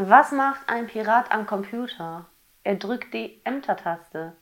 Was macht ein Pirat am Computer? Er drückt die Enter-Taste.